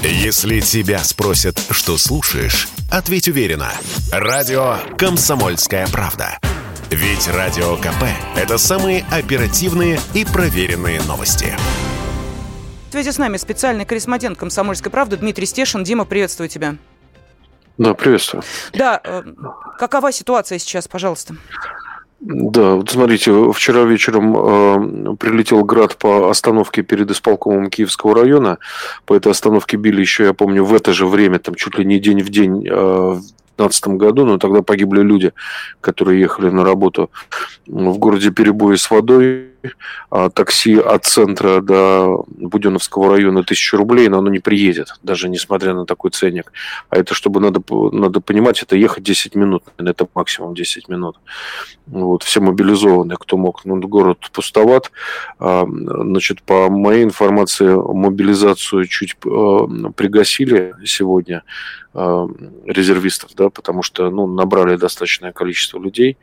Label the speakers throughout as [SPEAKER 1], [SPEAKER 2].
[SPEAKER 1] Если тебя спросят, что слушаешь, ответь уверенно. Радио «Комсомольская правда». Ведь Радио КП – это самые оперативные и проверенные новости.
[SPEAKER 2] В связи с нами специальный корреспондент «Комсомольской правды» Дмитрий Стешин. Дима, приветствую тебя.
[SPEAKER 3] Да, приветствую.
[SPEAKER 2] Да, э, какова ситуация сейчас, пожалуйста?
[SPEAKER 3] Да, вот смотрите, вчера вечером э, прилетел град по остановке перед исполкомом Киевского района. По этой остановке били еще, я помню, в это же время, там чуть ли не день в день, э, 2015 году, но тогда погибли люди, которые ехали на работу. В городе перебои с водой, а такси от центра до Буденовского района тысячу рублей, но оно не приедет, даже несмотря на такой ценник. А это, чтобы надо, надо понимать, это ехать 10 минут, это максимум 10 минут. Вот, все мобилизованы, кто мог. Ну, город пустоват. А, значит, по моей информации, мобилизацию чуть а, пригасили сегодня резервистов, да, потому что ну, набрали достаточное количество людей.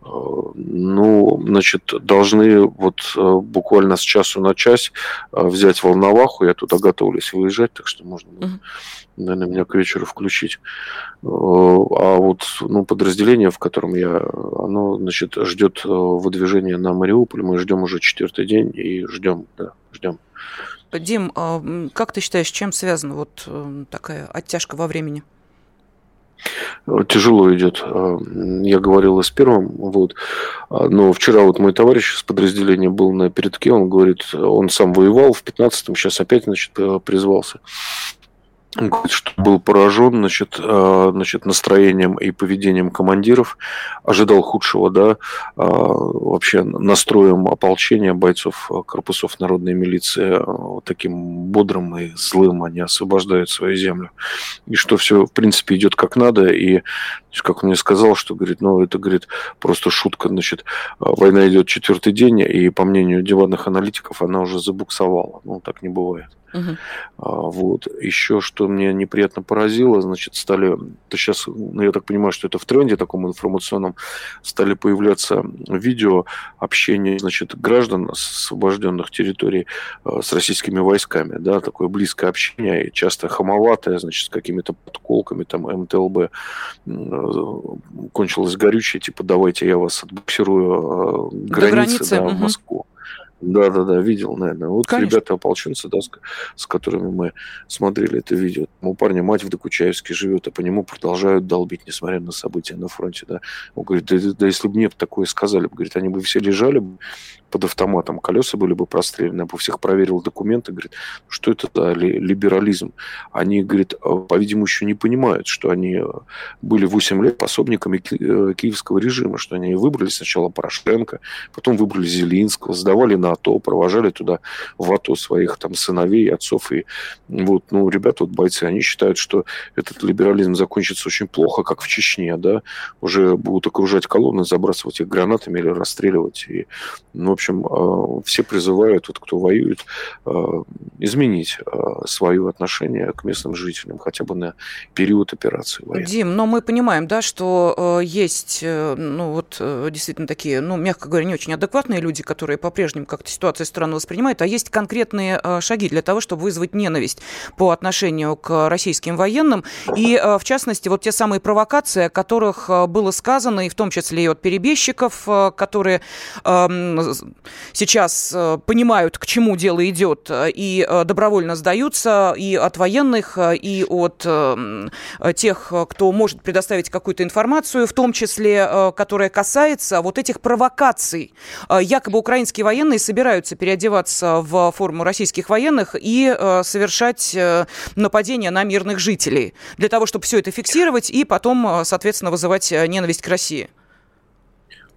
[SPEAKER 3] Ну, значит, должны вот э, буквально с часу на час э, взять Волноваху. Я туда готовлюсь выезжать, так что можно будет, наверное, меня к вечеру включить. Э, а вот ну, подразделение, в котором я, оно, значит, ждет выдвижения на Мариуполь. Мы ждем уже четвертый день и ждем, да, ждем.
[SPEAKER 2] Дим, а, как ты считаешь, чем связана вот такая оттяжка во времени?
[SPEAKER 3] тяжело идет. А, я говорил и с первым, вот. А, но вчера вот мой товарищ из подразделения был на передке, он говорит, он сам воевал в 15-м, сейчас опять, значит, э, призвался говорит, что был поражен значит, э, значит, настроением и поведением командиров, ожидал худшего, да, э, вообще настроем ополчения бойцов корпусов народной милиции вот таким бодрым и злым они освобождают свою землю. И что все, в принципе, идет как надо, и как он мне сказал, что, говорит, ну, это, говорит, просто шутка, значит, война идет четвертый день, и, по мнению диванных аналитиков, она уже забуксовала. Ну, так не бывает. А, вот. Еще что мне неприятно поразило, значит, стали, то сейчас, ну, я так понимаю, что это в тренде таком информационном, стали появляться видео общения, значит, граждан освобожденных территорий а, с российскими войсками, да, такое близкое общение, и часто хамоватое, значит, с какими-то подколками, там, МТЛБ кончилось горючее, типа, давайте я вас отбуксирую границы, До границы да, угу. в Москву. Да, да, да, видел, наверное. Вот Конечно. ребята ополченцы, да, с, с которыми мы смотрели это видео. У парня мать в Докучаевске живет, а по нему продолжают долбить, несмотря на события на фронте, да. Он говорит, да, да если бы мне такое сказали, говорит, они бы все лежали под автоматом, колеса были бы прострелены, я бы всех проверил документы, говорит, что это за либерализм? Они, говорит, «А, по-видимому, еще не понимают, что они э, были 8 лет пособниками э, киевского режима, что они выбрали сначала Порошенко, потом выбрали Зелинского, сдавали на АТО, провожали туда в АТО своих там сыновей, отцов. И вот, ну, ребята, вот бойцы, они считают, что этот либерализм закончится очень плохо, как в Чечне, да, уже будут окружать колонны, забрасывать их гранатами или расстреливать. И, ну, общем, э, все призывают, вот, кто воюет, э, изменить э, свое отношение к местным жителям хотя бы на период операции
[SPEAKER 2] военной. Дим, но мы понимаем, да, что есть, ну, вот, действительно такие, ну, мягко говоря, не очень адекватные люди, которые по-прежнему как-то ситуацию странно воспринимают, а есть конкретные шаги для того, чтобы вызвать ненависть по отношению к российским военным. И, в частности, вот те самые провокации, о которых было сказано, и в том числе и от перебежчиков, которые эм, сейчас э, понимают, к чему дело идет, э, и э, добровольно сдаются и от военных, и от тех, кто может предоставить какую-то информацию, в том числе, которая касается вот этих провокаций. Якобы украинские военные собираются переодеваться в форму российских военных и совершать нападения на мирных жителей для того, чтобы все это фиксировать и потом, соответственно, вызывать ненависть к России.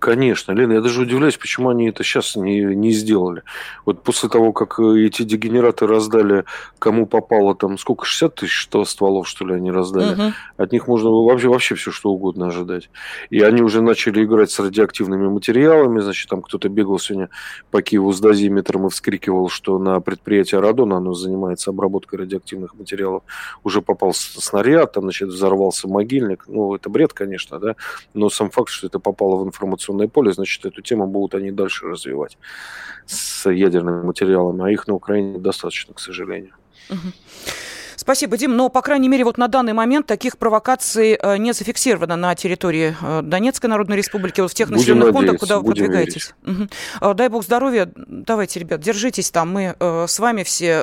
[SPEAKER 3] Конечно, Лена, я даже удивляюсь, почему они это сейчас не, не сделали. Вот после того, как э, эти дегенераты раздали, кому попало там, сколько, 60 тысяч что, стволов, что ли, они раздали, угу. от них можно вообще, вообще все что угодно ожидать. И они уже начали играть с радиоактивными материалами, значит, там кто-то бегал сегодня по Киеву с дозиметром и вскрикивал, что на предприятие Радона, оно занимается обработкой радиоактивных материалов, уже попал снаряд, там, значит, взорвался могильник. Ну, это бред, конечно, да, но сам факт, что это попало в информацию информационное поле, значит, эту тему будут они дальше развивать с ядерными материалами, а их на Украине достаточно, к сожалению.
[SPEAKER 2] Спасибо, Дим. Но, по крайней мере, вот на данный момент таких провокаций э, не зафиксировано на территории э, Донецкой Народной Республики, вот в тех
[SPEAKER 3] Будем
[SPEAKER 2] населенных пунктах, куда вы продвигаетесь. Угу. Дай бог здоровья. Давайте, ребят, держитесь там. Мы с вами все